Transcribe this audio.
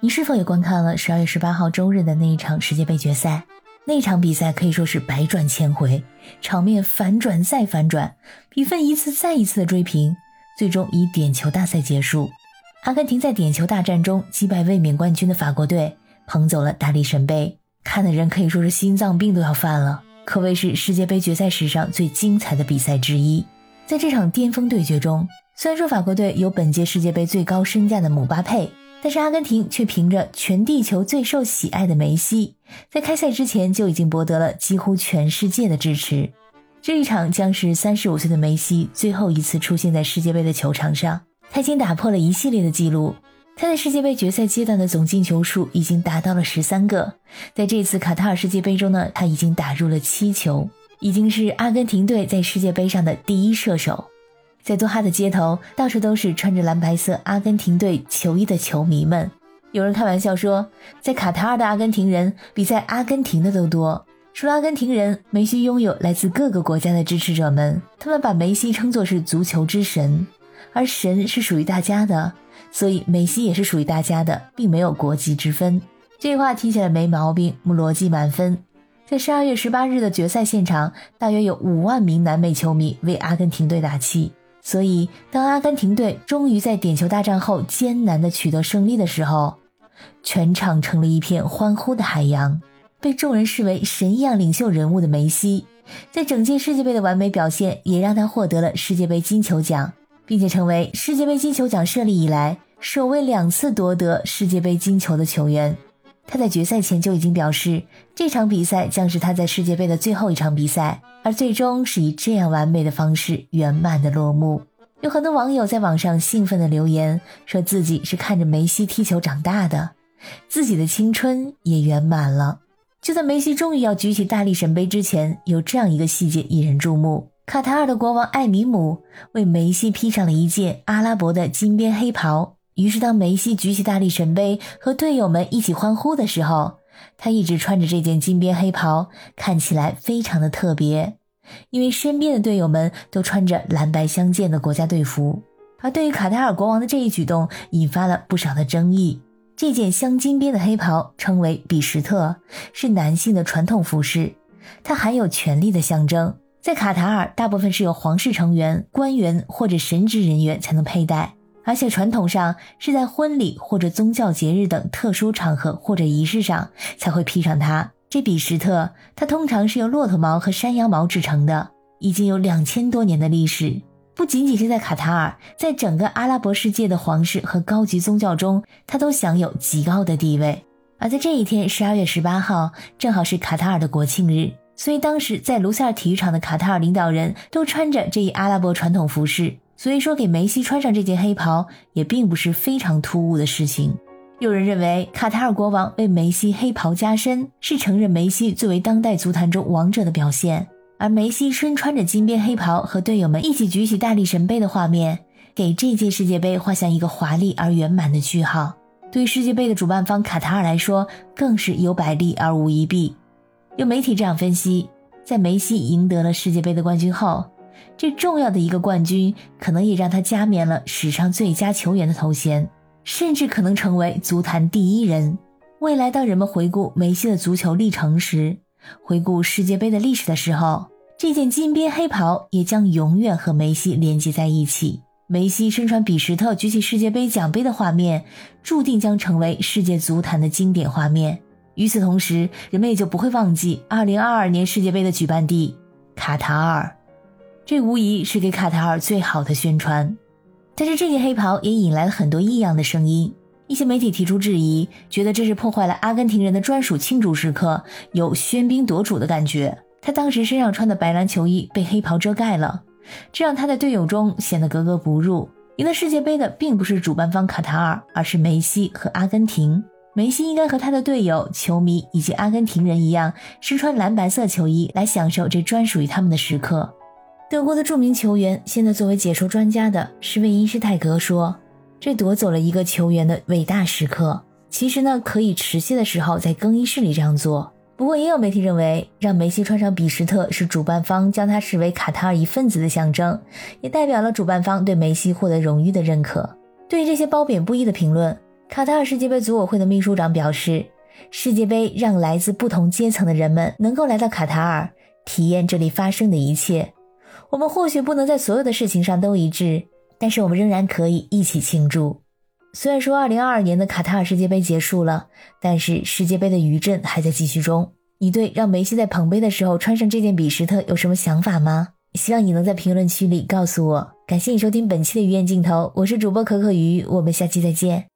你是否也观看了十二月十八号周日的那一场世界杯决赛？那场比赛可以说是百转千回，场面反转再反转，比分一次再一次的追平，最终以点球大赛结束。阿根廷在点球大战中击败卫冕冠军的法国队，捧走了大力神杯，看的人可以说是心脏病都要犯了，可谓是世界杯决赛史上最精彩的比赛之一。在这场巅峰对决中，虽然说法国队有本届世界杯最高身价的姆巴佩。但是阿根廷却凭着全地球最受喜爱的梅西，在开赛之前就已经博得了几乎全世界的支持。这一场将是三十五岁的梅西最后一次出现在世界杯的球场上。他已经打破了一系列的记录，他在世界杯决赛阶段的总进球数已经达到了十三个。在这次卡塔尔世界杯中呢，他已经打入了七球，已经是阿根廷队在世界杯上的第一射手。在多哈的街头，到处都是穿着蓝白色阿根廷队球衣的球迷们。有人开玩笑说，在卡塔尔的阿根廷人比在阿根廷的都多。除了阿根廷人，梅西拥有来自各个国家的支持者们，他们把梅西称作是足球之神，而神是属于大家的，所以梅西也是属于大家的，并没有国籍之分。这句话听起来没毛病，逻辑满分。在十二月十八日的决赛现场，大约有五万名南美球迷为阿根廷队打气。所以，当阿根廷队终于在点球大战后艰难地取得胜利的时候，全场成了一片欢呼的海洋。被众人视为神一样领袖人物的梅西，在整届世界杯的完美表现，也让他获得了世界杯金球奖，并且成为世界杯金球奖设立以来首位两次夺得世界杯金球的球员。他在决赛前就已经表示，这场比赛将是他在世界杯的最后一场比赛。而最终是以这样完美的方式圆满的落幕。有很多网友在网上兴奋的留言，说自己是看着梅西踢球长大的，自己的青春也圆满了。就在梅西终于要举起大力神杯之前，有这样一个细节引人注目：卡塔尔的国王艾米姆为梅西披上了一件阿拉伯的金边黑袍。于是，当梅西举起大力神杯和队友们一起欢呼的时候，他一直穿着这件金边黑袍，看起来非常的特别，因为身边的队友们都穿着蓝白相间的国家队服。而对于卡塔尔国王的这一举动，引发了不少的争议。这件镶金边的黑袍称为比什特，是男性的传统服饰，它含有权力的象征。在卡塔尔，大部分是由皇室成员、官员或者神职人员才能佩戴。而且传统上是在婚礼或者宗教节日等特殊场合或者仪式上才会披上它。这比什特，它通常是由骆驼毛和山羊毛制成的，已经有两千多年的历史。不仅仅是在卡塔尔，在整个阿拉伯世界的皇室和高级宗教中，它都享有极高的地位。而在这一天，十二月十八号，正好是卡塔尔的国庆日，所以当时在卢塞尔体育场的卡塔尔领导人都穿着这一阿拉伯传统服饰。所以说，给梅西穿上这件黑袍也并不是非常突兀的事情。有人认为，卡塔尔国王为梅西黑袍加身，是承认梅西作为当代足坛中王者的表现。而梅西身穿着金边黑袍和队友们一起举起大力神杯的画面，给这届世界杯画下一个华丽而圆满的句号。对世界杯的主办方卡塔尔来说，更是有百利而无一弊。有媒体这样分析：在梅西赢得了世界杯的冠军后。这重要的一个冠军，可能也让他加冕了史上最佳球员的头衔，甚至可能成为足坛第一人。未来，当人们回顾梅西的足球历程时，回顾世界杯的历史的时候，这件金边黑袍也将永远和梅西连接在一起。梅西身穿比什特举起世界杯奖杯的画面，注定将成为世界足坛的经典画面。与此同时，人们也就不会忘记2022年世界杯的举办地——卡塔尔。这无疑是给卡塔尔最好的宣传，但是这件黑袍也引来了很多异样的声音。一些媒体提出质疑，觉得这是破坏了阿根廷人的专属庆祝时刻，有喧宾夺主的感觉。他当时身上穿的白蓝球衣被黑袍遮盖了，这让他在队友中显得格格不入。赢得世界杯的并不是主办方卡塔尔，而是梅西和阿根廷。梅西应该和他的队友、球迷以及阿根廷人一样，身穿蓝白色球衣来享受这专属于他们的时刻。德国的著名球员，现在作为解说专家的施魏因施泰格说：“这夺走了一个球员的伟大时刻。其实呢，可以迟些的时候在更衣室里这样做。不过，也有媒体认为，让梅西穿上比什特是主办方将他视为卡塔尔一份子的象征，也代表了主办方对梅西获得荣誉的认可。”对于这些褒贬不一的评论，卡塔尔世界杯组委会的秘书长表示，世界杯让来自不同阶层的人们能够来到卡塔尔，体验这里发生的一切。我们或许不能在所有的事情上都一致，但是我们仍然可以一起庆祝。虽然说2022年的卡塔尔世界杯结束了，但是世界杯的余震还在继续中。你对让梅西在捧杯的时候穿上这件比什特有什么想法吗？希望你能在评论区里告诉我。感谢你收听本期的鱼眼镜头，我是主播可可鱼，我们下期再见。